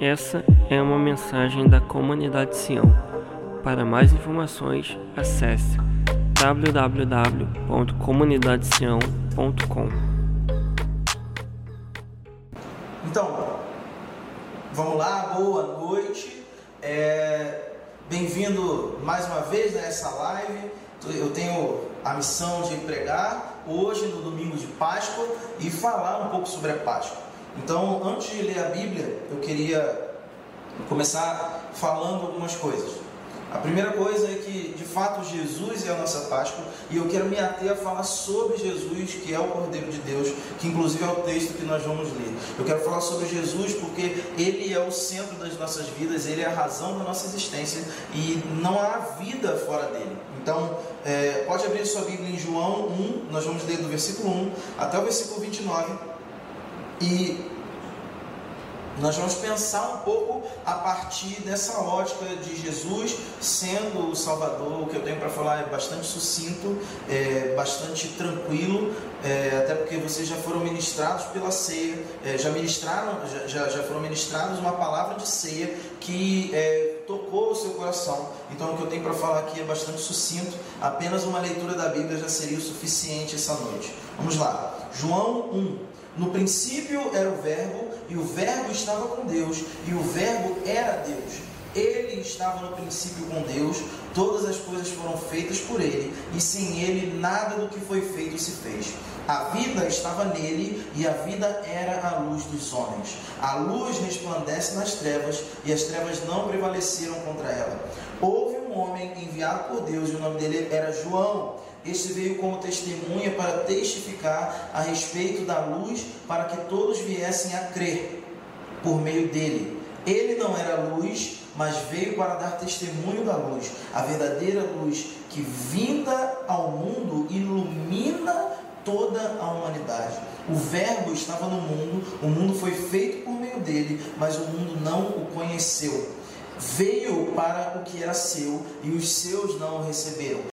Essa é uma mensagem da comunidade Sião. Para mais informações, acesse www.comunidadesião.com. Então, vamos lá, boa noite. É, Bem-vindo mais uma vez nessa live. Eu tenho a missão de pregar hoje, no domingo de Páscoa, e falar um pouco sobre a Páscoa. Então, antes de ler a Bíblia, eu queria começar falando algumas coisas. A primeira coisa é que, de fato, Jesus é a nossa Páscoa e eu quero me ater a falar sobre Jesus, que é o Cordeiro de Deus, que inclusive é o texto que nós vamos ler. Eu quero falar sobre Jesus porque ele é o centro das nossas vidas, ele é a razão da nossa existência e não há vida fora dele. Então, é, pode abrir sua Bíblia em João 1, nós vamos ler do versículo 1 até o versículo 29 e nós vamos pensar um pouco a partir dessa ótica de Jesus sendo o Salvador. O que eu tenho para falar é bastante sucinto, é bastante tranquilo, é, até porque vocês já foram ministrados pela ceia, é, já ministraram, já, já foram ministrados uma palavra de ceia que é, tocou o seu coração. Então o que eu tenho para falar aqui é bastante sucinto. Apenas uma leitura da Bíblia já seria o suficiente essa noite. Vamos lá. João 1. No princípio era o Verbo, e o Verbo estava com Deus, e o Verbo era Deus. Ele estava no princípio com Deus, todas as coisas foram feitas por ele, e sem ele nada do que foi feito se fez. A vida estava nele, e a vida era a luz dos homens. A luz resplandece nas trevas, e as trevas não prevaleceram contra ela. Houve um homem enviado por Deus, e o nome dele era João. Este veio como testemunha para testificar a respeito da luz, para que todos viessem a crer por meio dele. Ele não era luz, mas veio para dar testemunho da luz, a verdadeira luz que, vinda ao mundo, ilumina toda a humanidade. O Verbo estava no mundo, o mundo foi feito por meio dele, mas o mundo não o conheceu. Veio para o que era seu e os seus não o receberam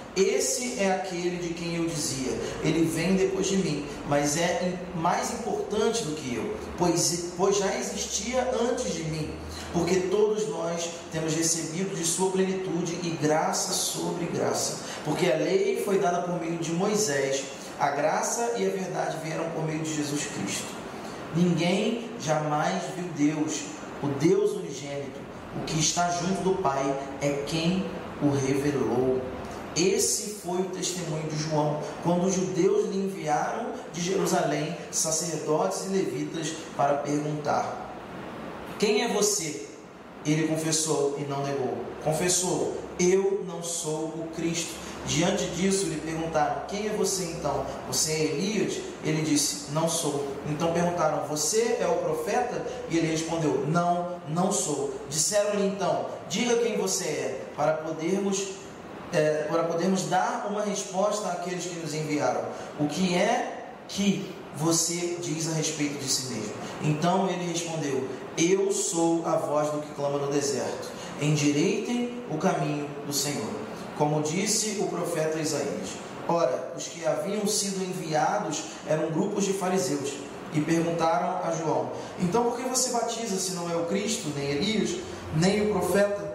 esse é aquele de quem eu dizia: Ele vem depois de mim, mas é mais importante do que eu, pois, pois já existia antes de mim. Porque todos nós temos recebido de Sua plenitude e graça sobre graça. Porque a lei foi dada por meio de Moisés, a graça e a verdade vieram por meio de Jesus Cristo. Ninguém jamais viu Deus, o Deus unigênito, o que está junto do Pai, é quem o revelou. Esse foi o testemunho de João, quando os judeus lhe enviaram de Jerusalém sacerdotes e levitas para perguntar: Quem é você? Ele confessou e não negou. Confessou: Eu não sou o Cristo. Diante disso, lhe perguntaram: Quem é você então? Você é Elias? Ele disse: Não sou. Então perguntaram: Você é o profeta? E ele respondeu: Não, não sou. Disseram-lhe então: Diga quem você é, para podermos é, para podermos dar uma resposta àqueles que nos enviaram. O que é que você diz a respeito de si mesmo? Então ele respondeu: Eu sou a voz do que clama no deserto. Endireitem o caminho do Senhor. Como disse o profeta Isaías. Ora, os que haviam sido enviados eram grupos de fariseus e perguntaram a João: Então por que você batiza se não é o Cristo, nem Elias, nem o profeta?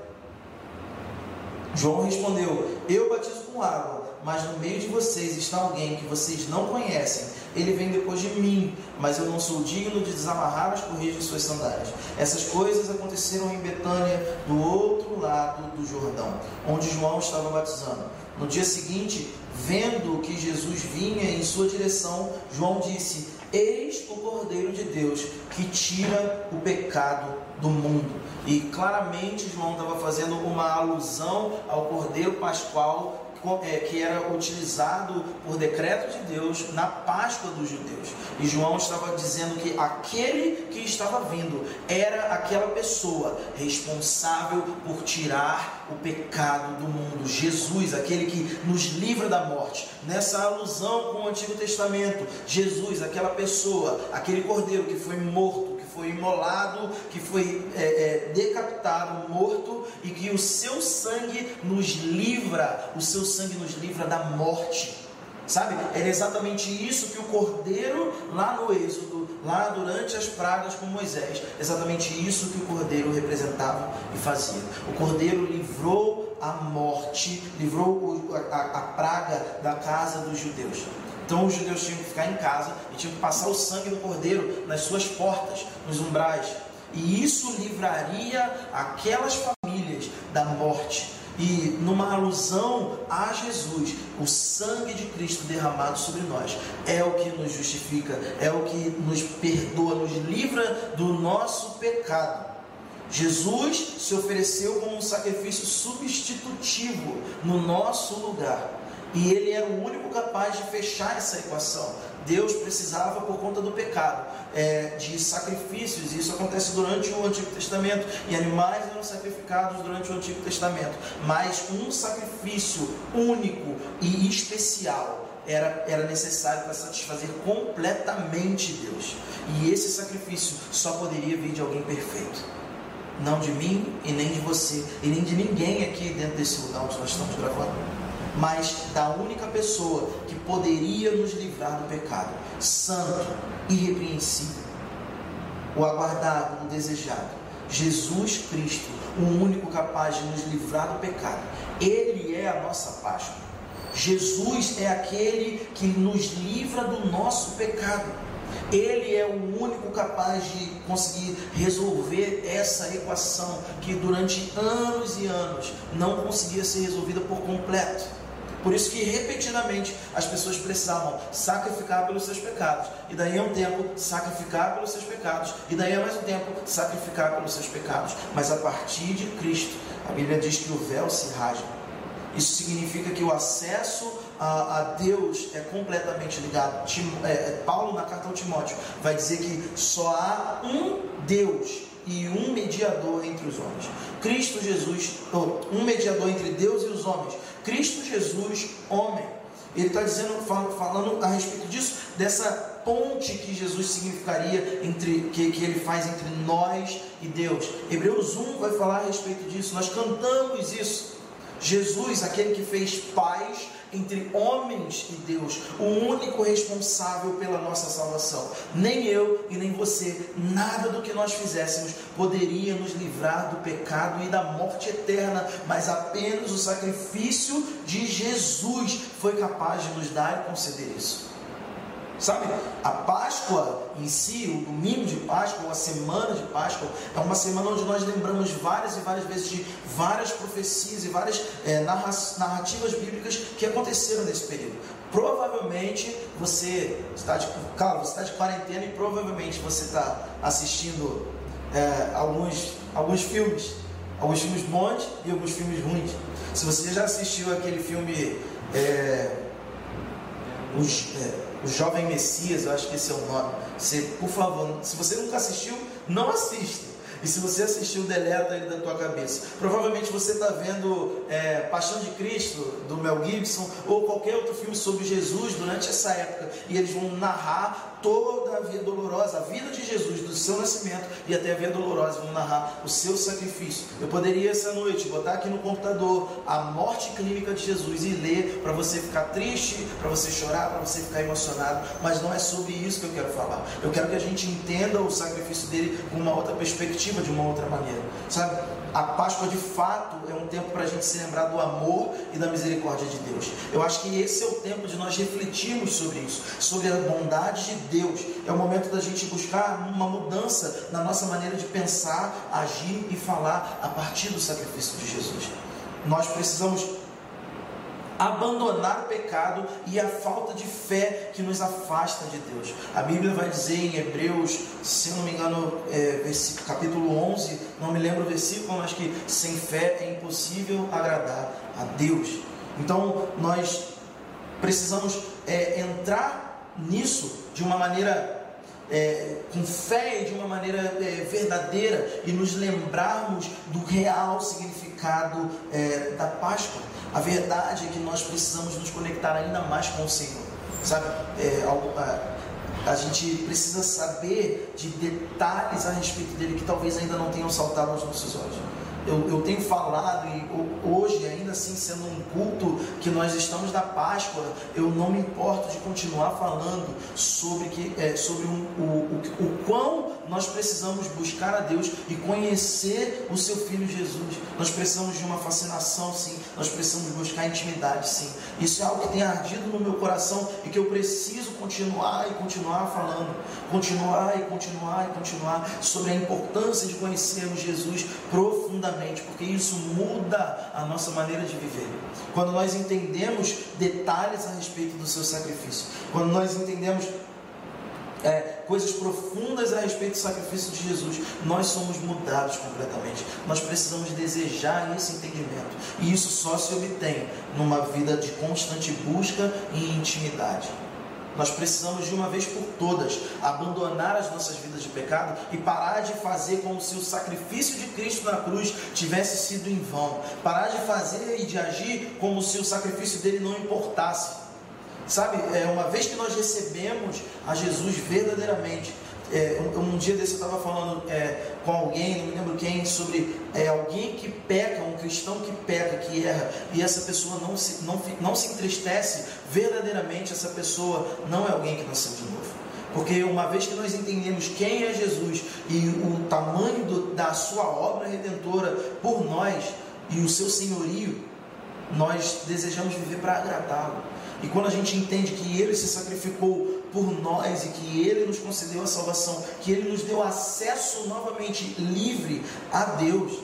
João respondeu: Eu batizo com água, mas no meio de vocês está alguém que vocês não conhecem. Ele vem depois de mim, mas eu não sou digno de desamarrar as correias de suas sandálias. Essas coisas aconteceram em Betânia, do outro lado do Jordão, onde João estava batizando. No dia seguinte, vendo que Jesus vinha em sua direção, João disse: Eis o Cordeiro de Deus que tira o pecado do mundo. E claramente João estava fazendo uma alusão ao Cordeiro Pascual que era utilizado por decreto de Deus na Páscoa dos judeus. E João estava dizendo que aquele que estava vindo era aquela pessoa responsável por tirar o pecado do mundo. Jesus, aquele que nos livra da morte. Nessa alusão com o Antigo Testamento, Jesus, aquela pessoa, aquele cordeiro que foi morto foi imolado, que foi é, é, decapitado, morto, e que o seu sangue nos livra, o seu sangue nos livra da morte. Sabe? Era exatamente isso que o cordeiro lá no Êxodo, lá durante as pragas com Moisés, exatamente isso que o cordeiro representava e fazia. O cordeiro livrou a morte, livrou a, a, a praga da casa dos judeus. Então os judeus tinham que ficar em casa e tinham que passar o sangue do cordeiro nas suas portas, nos umbrais. E isso livraria aquelas famílias da morte. E numa alusão a Jesus, o sangue de Cristo derramado sobre nós é o que nos justifica, é o que nos perdoa, nos livra do nosso pecado. Jesus se ofereceu como um sacrifício substitutivo no nosso lugar. E ele era o único capaz de fechar essa equação. Deus precisava, por conta do pecado, é, de sacrifícios, e isso acontece durante o Antigo Testamento, e animais eram sacrificados durante o Antigo Testamento, mas um sacrifício único e especial era, era necessário para satisfazer completamente Deus. E esse sacrifício só poderia vir de alguém perfeito. Não de mim e nem de você, e nem de ninguém aqui dentro desse lugar onde nós estamos gravando mas da única pessoa que poderia nos livrar do pecado, santo, irrepreensível, o aguardado, o desejado, Jesus Cristo, o único capaz de nos livrar do pecado. Ele é a nossa Páscoa. Jesus é aquele que nos livra do nosso pecado. Ele é o único capaz de conseguir resolver essa equação que durante anos e anos não conseguia ser resolvida por completo. Por isso que repetidamente as pessoas precisavam sacrificar pelos seus pecados. E daí a um tempo sacrificar pelos seus pecados. E daí a mais um tempo sacrificar pelos seus pecados. Mas a partir de Cristo, a Bíblia diz que o véu se rasga. Isso significa que o acesso a, a Deus é completamente ligado. Tim, é, é Paulo, na carta ao Timóteo, vai dizer que só há um Deus e um mediador entre os homens. Cristo Jesus, um mediador entre Deus e os homens. Cristo Jesus, homem. Ele está dizendo, falando a respeito disso, dessa ponte que Jesus significaria entre que, que ele faz entre nós e Deus. Hebreus 1 vai falar a respeito disso. Nós cantamos isso. Jesus, aquele que fez paz entre homens e Deus, o único responsável pela nossa salvação. Nem eu e nem você, nada do que nós fizéssemos poderia nos livrar do pecado e da morte eterna, mas apenas o sacrifício de Jesus foi capaz de nos dar e conceder isso. Sabe, a Páscoa em si, o domingo de Páscoa, ou a semana de Páscoa, é uma semana onde nós lembramos várias e várias vezes de várias profecias e várias é, narrativas bíblicas que aconteceram nesse período. Provavelmente você está de, claro, você está de quarentena e provavelmente você está assistindo é, alguns, alguns filmes, alguns filmes bons e alguns filmes ruins. Se você já assistiu aquele filme é, os, é, o Jovem Messias, eu acho que esse é o nome. Você, por favor, se você nunca assistiu, não assista. E se você assistiu, deleta ele da tua cabeça. Provavelmente você está vendo é, Paixão de Cristo, do Mel Gibson, ou qualquer outro filme sobre Jesus durante essa época. E eles vão narrar toda a vida dolorosa, a vida de Jesus, do seu nascimento e até a vida dolorosa, vão narrar o seu sacrifício. Eu poderia essa noite botar aqui no computador a morte clínica de Jesus e ler para você ficar triste, para você chorar, para você ficar emocionado, mas não é sobre isso que eu quero falar. Eu quero que a gente entenda o sacrifício dele com uma outra perspectiva, de uma outra maneira, sabe? A Páscoa de fato é um tempo para a gente se lembrar do amor e da misericórdia de Deus. Eu acho que esse é o tempo de nós refletirmos sobre isso, sobre a bondade de Deus. É o momento da gente buscar uma mudança na nossa maneira de pensar, agir e falar a partir do sacrifício de Jesus. Nós precisamos abandonar o pecado e a falta de fé que nos afasta de Deus. A Bíblia vai dizer em Hebreus, se não me engano, é, capítulo 11, não me lembro o versículo, mas que sem fé é impossível agradar a Deus. Então nós precisamos é, entrar nisso de uma maneira é, com fé e de uma maneira é, verdadeira e nos lembrarmos do real significado é, da Páscoa. A verdade é que nós precisamos nos conectar ainda mais com o Senhor, sabe? É, a, a gente precisa saber de detalhes a respeito dele que talvez ainda não tenham saltado aos nossos olhos eu, eu tenho falado e hoje, ainda assim sendo um culto que nós estamos na Páscoa, eu não me importo de continuar falando sobre, que, é, sobre um, o, o, o quão nós precisamos buscar a Deus e conhecer o seu Filho Jesus. Nós precisamos de uma fascinação, sim. Nós precisamos buscar intimidade, sim. Isso é algo que tem ardido no meu coração e que eu preciso continuar e continuar falando. Continuar e continuar e continuar sobre a importância de conhecermos Jesus profundamente, porque isso muda a nossa maneira de viver. Quando nós entendemos detalhes a respeito do seu sacrifício, quando nós entendemos é, coisas profundas a respeito do sacrifício de Jesus, nós somos mudados completamente. Nós precisamos desejar esse entendimento. E isso só se obtém numa vida de constante busca e intimidade. Nós precisamos de uma vez por todas abandonar as nossas vidas de pecado e parar de fazer como se o sacrifício de Cristo na cruz tivesse sido em vão. Parar de fazer e de agir como se o sacrifício dele não importasse. Sabe, é, uma vez que nós recebemos a Jesus verdadeiramente, é, um, um, dia desse eu estava falando é, com alguém, não me lembro quem, sobre é, alguém que peca, um cristão que peca, que erra, e essa pessoa não se, não, não se entristece, verdadeiramente essa pessoa não é alguém que nasceu de novo. Porque uma vez que nós entendemos quem é Jesus e o tamanho do, da sua obra redentora por nós e o seu senhorio, nós desejamos viver para agradá-lo. E quando a gente entende que Ele se sacrificou por nós e que Ele nos concedeu a salvação, que Ele nos deu acesso novamente livre a Deus,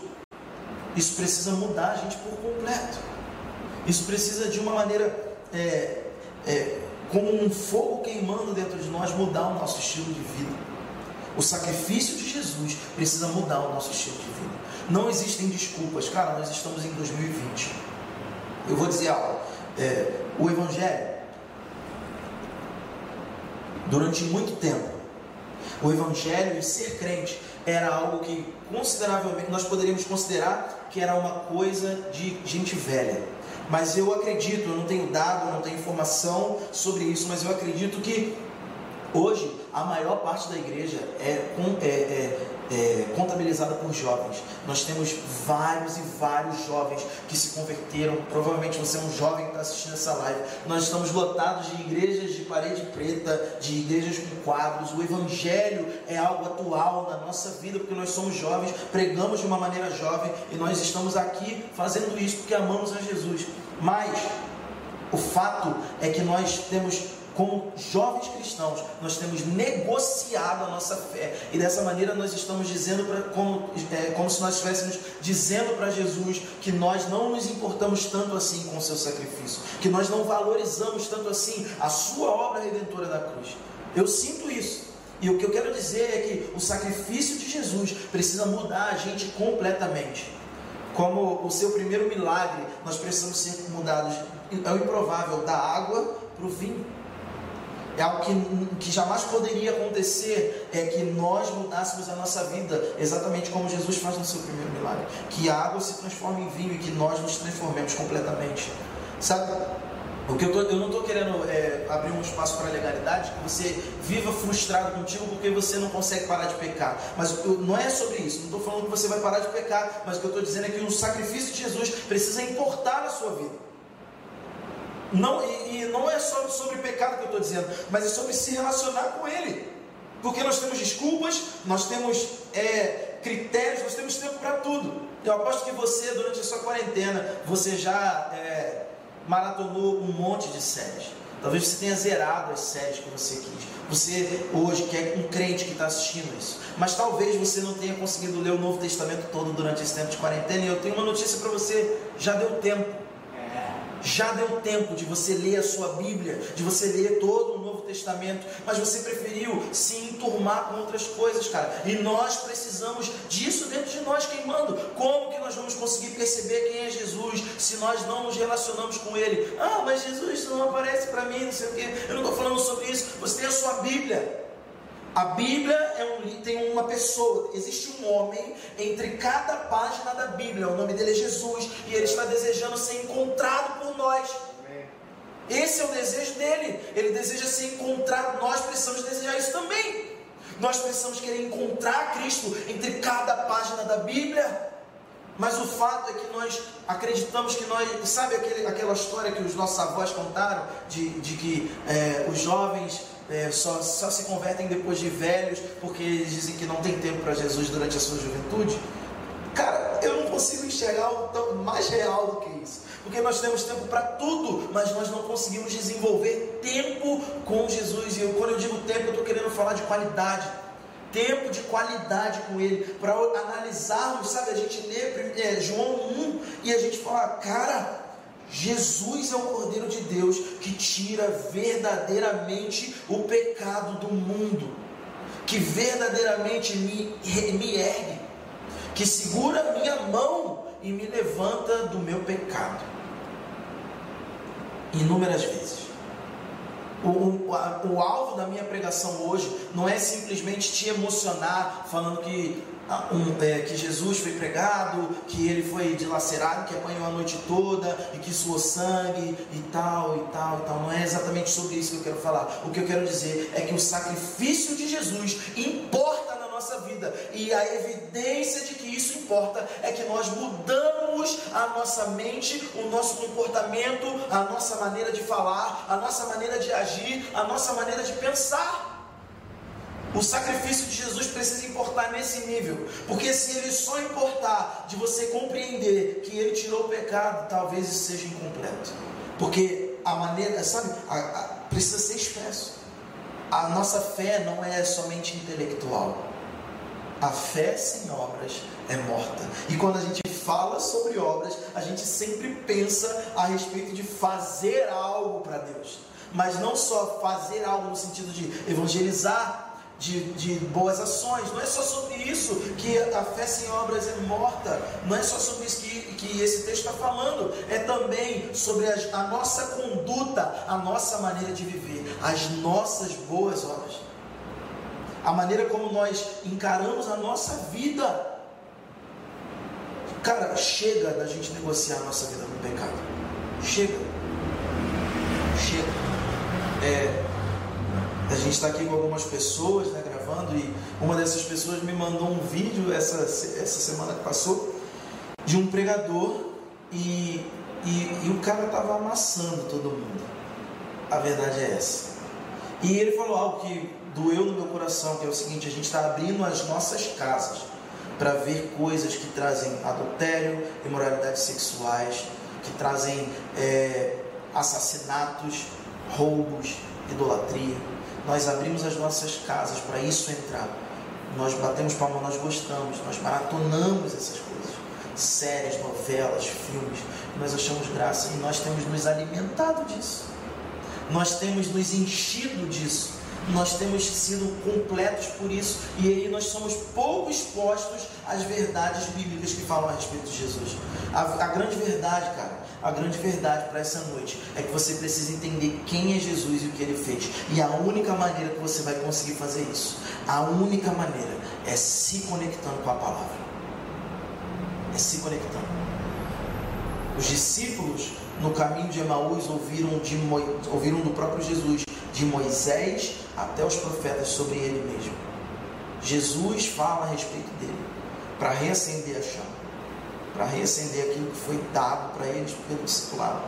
isso precisa mudar a gente por completo. Isso precisa de uma maneira, é, é, como um fogo queimando dentro de nós, mudar o nosso estilo de vida. O sacrifício de Jesus precisa mudar o nosso estilo de vida. Não existem desculpas. Cara, nós estamos em 2020. Eu vou dizer algo. É, o Evangelho, durante muito tempo, o Evangelho e ser crente era algo que consideravelmente nós poderíamos considerar que era uma coisa de gente velha. Mas eu acredito, eu não tenho dado, não tenho informação sobre isso, mas eu acredito que hoje a maior parte da igreja é, é, é é, contabilizada por jovens. Nós temos vários e vários jovens que se converteram. Provavelmente você é um jovem que está assistindo essa live. Nós estamos lotados de igrejas de parede preta, de igrejas com quadros. O Evangelho é algo atual na nossa vida, porque nós somos jovens, pregamos de uma maneira jovem e nós estamos aqui fazendo isso porque amamos a Jesus. Mas o fato é que nós temos como jovens cristãos, nós temos negociado a nossa fé e dessa maneira nós estamos dizendo pra, como, é, como se nós estivéssemos dizendo para Jesus que nós não nos importamos tanto assim com o seu sacrifício, que nós não valorizamos tanto assim a sua obra redentora da cruz. Eu sinto isso. E o que eu quero dizer é que o sacrifício de Jesus precisa mudar a gente completamente. Como o seu primeiro milagre, nós precisamos ser mudados. É o improvável da água para o vinho. É algo que, que jamais poderia acontecer, é que nós mudássemos a nossa vida, exatamente como Jesus faz no seu primeiro milagre. Que a água se transforme em vinho e que nós nos transformemos completamente. Sabe? O que eu, tô, eu não estou querendo é, abrir um espaço para legalidade, que você viva frustrado contigo porque você não consegue parar de pecar. Mas eu, não é sobre isso, não estou falando que você vai parar de pecar, mas o que eu estou dizendo é que o sacrifício de Jesus precisa importar na sua vida. Não, e, e não é só sobre pecado que eu estou dizendo, mas é sobre se relacionar com Ele. Porque nós temos desculpas, nós temos é, critérios, nós temos tempo para tudo. Eu aposto que você, durante a sua quarentena, você já é, maratonou um monte de séries. Talvez você tenha zerado as séries que você quis. Você hoje que é um crente que está assistindo isso. Mas talvez você não tenha conseguido ler o Novo Testamento todo durante esse tempo de quarentena. E eu tenho uma notícia para você: já deu tempo. Já deu tempo de você ler a sua Bíblia, de você ler todo o Novo Testamento, mas você preferiu se enturmar com outras coisas, cara. E nós precisamos disso dentro de nós queimando. Como que nós vamos conseguir perceber quem é Jesus se nós não nos relacionamos com Ele? Ah, mas Jesus não aparece para mim, não sei o quê. Eu não estou falando sobre isso. Você tem a sua Bíblia. A Bíblia é um, tem uma pessoa, existe um homem entre cada página da Bíblia, o nome dele é Jesus, e ele está desejando ser encontrado por nós. Esse é o desejo dele, ele deseja ser encontrado, nós precisamos desejar isso também. Nós precisamos querer encontrar Cristo entre cada página da Bíblia. Mas o fato é que nós acreditamos que nós. Sabe aquele, aquela história que os nossos avós contaram? De, de que é, os jovens é, só, só se convertem depois de velhos, porque eles dizem que não tem tempo para Jesus durante a sua juventude. Cara, eu não consigo enxergar algo tão mais real do que isso. Porque nós temos tempo para tudo, mas nós não conseguimos desenvolver tempo com Jesus. E eu, quando eu digo tempo, eu estou querendo falar de qualidade. Tempo de qualidade com Ele, para analisarmos, sabe? A gente lê é, João 1 e a gente fala, cara, Jesus é o Cordeiro de Deus que tira verdadeiramente o pecado do mundo, que verdadeiramente me, me ergue, que segura a minha mão e me levanta do meu pecado. Inúmeras vezes. O, o, a, o, alvo da minha pregação hoje não é simplesmente te emocionar, falando que um, é, que Jesus foi pregado, que ele foi dilacerado, que apanhou a noite toda e que suou sangue e tal, e tal, e tal. Não é exatamente sobre isso que eu quero falar. O que eu quero dizer é que o sacrifício de Jesus importa na nossa vida e a evidência de que isso importa é que nós mudamos a nossa mente, o nosso comportamento, a nossa maneira de falar, a nossa maneira de agir, a nossa maneira de pensar. O sacrifício de Jesus precisa importar nesse nível, porque se ele só importar de você compreender que ele tirou o pecado, talvez isso seja incompleto. Porque a maneira, sabe, a, a, precisa ser expresso. A nossa fé não é somente intelectual. A fé sem obras é morta. E quando a gente fala sobre obras, a gente sempre pensa a respeito de fazer algo para Deus. Mas não só fazer algo no sentido de evangelizar, de, de boas ações. Não é só sobre isso que a fé sem obras é morta. Não é só sobre isso que, que esse texto está falando. É também sobre a, a nossa conduta, a nossa maneira de viver, as nossas boas obras. A maneira como nós encaramos a nossa vida. Cara, chega da gente negociar a nossa vida com o pecado. Chega. Chega. É, a gente está aqui com algumas pessoas né, gravando e uma dessas pessoas me mandou um vídeo essa, essa semana que passou de um pregador e, e, e o cara estava amassando todo mundo. A verdade é essa. E ele falou algo que doeu no meu coração, que é o seguinte: a gente está abrindo as nossas casas para ver coisas que trazem adultério, imoralidades sexuais, que trazem é, assassinatos, roubos, idolatria. Nós abrimos as nossas casas para isso entrar. Nós batemos palma, nós gostamos, nós maratonamos essas coisas. Séries, novelas, filmes. Nós achamos graça e nós temos nos alimentado disso. Nós temos nos enchido disso nós temos sido completos por isso e aí nós somos pouco expostos às verdades bíblicas que falam a respeito de Jesus. A, a grande verdade, cara, a grande verdade para essa noite é que você precisa entender quem é Jesus e o que ele fez. E a única maneira que você vai conseguir fazer isso, a única maneira é se conectando com a palavra. É se conectando. Os discípulos no caminho de Emaús ouviram, de, ouviram do próprio Jesus, de Moisés até os profetas sobre ele mesmo. Jesus fala a respeito dele para reacender a chama, para reacender aquilo que foi dado para eles pelo discipulado.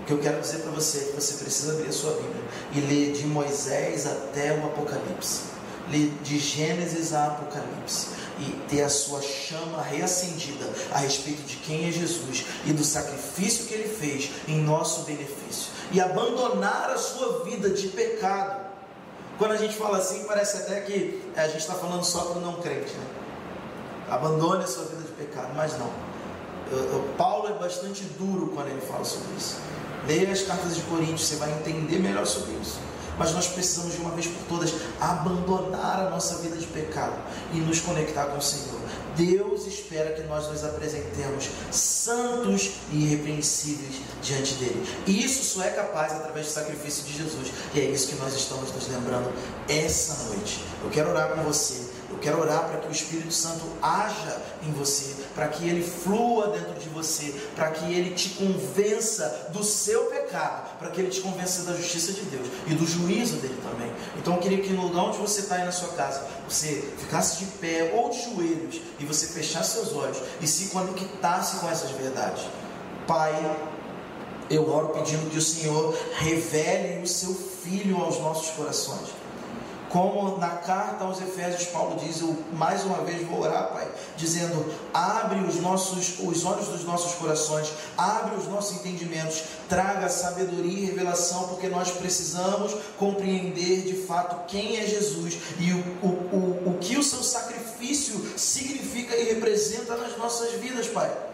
O que eu quero dizer para você é que você precisa abrir a sua Bíblia e ler de Moisés até o Apocalipse, ler de Gênesis a Apocalipse e ter a sua chama reacendida a respeito de quem é Jesus e do sacrifício que ele fez em nosso benefício e abandonar a sua vida de pecado quando a gente fala assim, parece até que a gente está falando só para o não crente. Né? Abandone a sua vida de pecado, mas não. O Paulo é bastante duro quando ele fala sobre isso. Leia as cartas de Coríntios, você vai entender melhor sobre isso. mas nós precisamos de uma vez por todas abandonar a nossa vida de pecado e nos conectar com o Senhor. Deus espera que nós nos apresentemos santos e irrepreensíveis diante dele. E isso só é capaz através do sacrifício de Jesus. E é isso que nós estamos nos lembrando essa noite. Eu quero orar com você eu quero orar para que o Espírito Santo haja em você, para que ele flua dentro de você, para que ele te convença do seu pecado, para que ele te convença da justiça de Deus e do juízo dele também. Então eu queria que no lugar onde você está aí na sua casa, você ficasse de pé ou de joelhos e você fechasse seus olhos e se conectasse com essas verdades. Pai, eu oro pedindo que o Senhor revele o seu Filho aos nossos corações. Como na carta aos Efésios, Paulo diz, eu mais uma vez vou orar, Pai, dizendo: abre os nossos, os olhos dos nossos corações, abre os nossos entendimentos, traga sabedoria e revelação, porque nós precisamos compreender de fato quem é Jesus e o, o, o, o que o seu sacrifício significa e representa nas nossas vidas, Pai.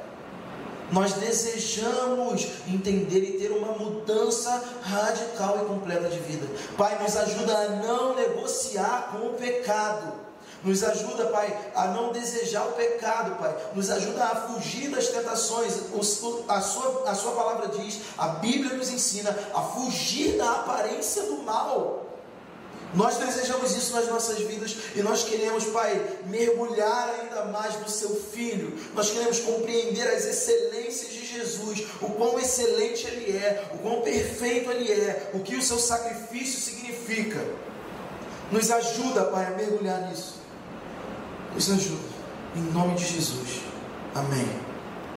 Nós desejamos entender e ter uma mudança radical e completa de vida. Pai, nos ajuda a não negociar com o pecado. Nos ajuda, Pai, a não desejar o pecado, Pai. Nos ajuda a fugir das tentações. A sua, a sua palavra diz, a Bíblia nos ensina a fugir da aparência do mal. Nós desejamos isso nas nossas vidas e nós queremos, Pai, mergulhar ainda mais no Seu Filho. Nós queremos compreender as excelências de Jesus, o quão excelente Ele é, o quão perfeito Ele é, o que o Seu sacrifício significa. Nos ajuda, Pai, a mergulhar nisso. Nos ajuda. Em nome de Jesus. Amém.